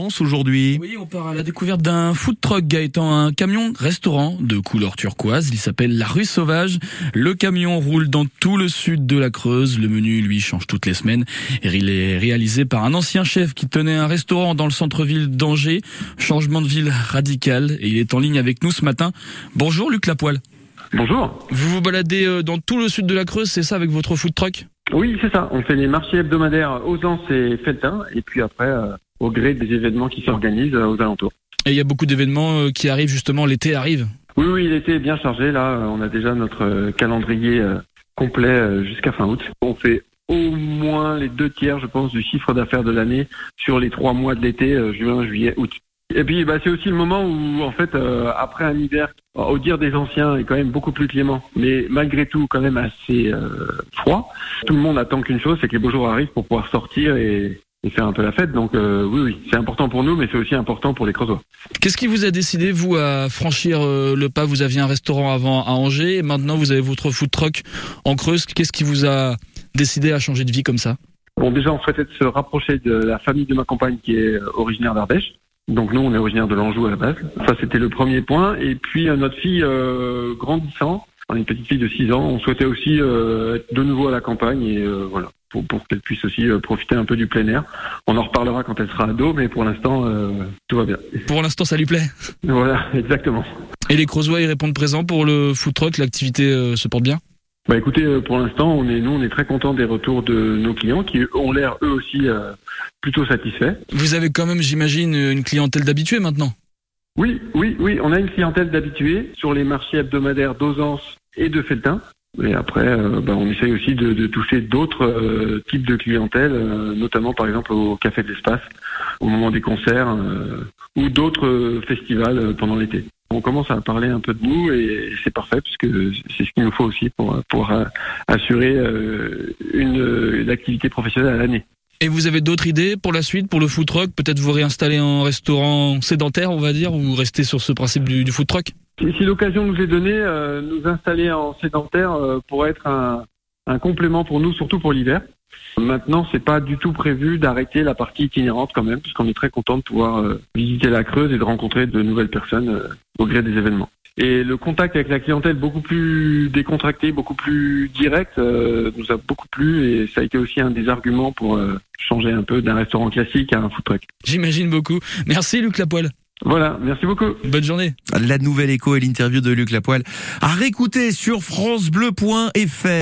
aujourd'hui. Oui, on part à la découverte d'un food truck Gaëtan, un camion restaurant de couleur turquoise. Il s'appelle La Rue Sauvage. Le camion roule dans tout le sud de la Creuse. Le menu, lui, change toutes les semaines. Et il est réalisé par un ancien chef qui tenait un restaurant dans le centre-ville d'Angers. Changement de ville radical. Et il est en ligne avec nous ce matin. Bonjour Luc Lapoile. Bonjour. Vous vous baladez euh, dans tout le sud de la Creuse, c'est ça, avec votre food truck? Oui, c'est ça. On fait les marchés hebdomadaires aux Anses et Feltin. Et puis après, euh, au gré des événements qui s'organisent euh, aux alentours. Et il y a beaucoup d'événements euh, qui arrivent justement, l'été arrive. Oui, oui, l'été est bien chargé. Là, euh, on a déjà notre calendrier complet jusqu'à fin août. On fait au moins les deux tiers, je pense, du chiffre d'affaires de l'année sur les trois mois de l'été, juin, juillet, août. Et puis, bah, c'est aussi le moment où, en fait, euh, après un hiver, au dire des anciens, est quand même beaucoup plus clément, mais malgré tout, quand même assez euh, froid. Tout le monde attend qu'une chose, c'est que les beaux jours arrivent pour pouvoir sortir et, et faire un peu la fête. Donc, euh, oui, oui, c'est important pour nous, mais c'est aussi important pour les Creusois. Qu'est-ce qui vous a décidé, vous, à franchir euh, le pas? Vous aviez un restaurant avant à Angers, et maintenant vous avez votre food truck en Creuse. Qu'est-ce qui vous a décidé à changer de vie comme ça? Bon, déjà, on souhaitait se rapprocher de la famille de ma compagne qui est euh, originaire d'Ardèche. Donc nous, on est originaire de l'Anjou à la base. Ça, c'était le premier point. Et puis, euh, notre fille euh, grandissant, on est une petite fille de 6 ans, on souhaitait aussi euh, être de nouveau à la campagne et euh, voilà, pour, pour qu'elle puisse aussi euh, profiter un peu du plein air. On en reparlera quand elle sera ado, mais pour l'instant, euh, tout va bien. Pour l'instant, ça lui plaît. Voilà, exactement. Et les Creusois, ils répondent présent pour le food truck L'activité euh, se porte bien? Bah écoutez, euh, pour l'instant, on est nous, on est très contents des retours de nos clients qui ont l'air eux aussi euh, plutôt satisfaits. Vous avez quand même, j'imagine, une clientèle d'habitués maintenant? Oui, oui, oui, on a une clientèle d'habitués sur les marchés hebdomadaires d'Ausance et de Feltin. Et après, euh, bah, on essaye aussi de, de toucher d'autres euh, types de clientèle, euh, notamment par exemple au Café de l'Espace, au moment des concerts euh, ou d'autres euh, festivals pendant l'été. On commence à parler un peu de nous et c'est parfait puisque c'est ce qu'il nous faut aussi pour, pour assurer une, une activité professionnelle à l'année. Et vous avez d'autres idées pour la suite, pour le food truck? Peut-être vous réinstaller en restaurant sédentaire, on va dire, ou rester sur ce principe du, food truck? Si, si l'occasion nous est donnée, euh, nous installer en sédentaire euh, pourrait être un, un complément pour nous, surtout pour l'hiver. Maintenant, c'est pas du tout prévu d'arrêter la partie itinérante quand même, puisqu'on est très content de pouvoir euh, visiter la Creuse et de rencontrer de nouvelles personnes euh, au gré des événements. Et le contact avec la clientèle beaucoup plus décontracté, beaucoup plus direct, euh, nous a beaucoup plu et ça a été aussi un des arguments pour euh, changer un peu d'un restaurant classique à un food truck. J'imagine beaucoup. Merci Luc Lapoile. Voilà, merci beaucoup. Bonne journée. La nouvelle écho et l'interview de Luc Lapoile à réécouter sur francebleu.fr.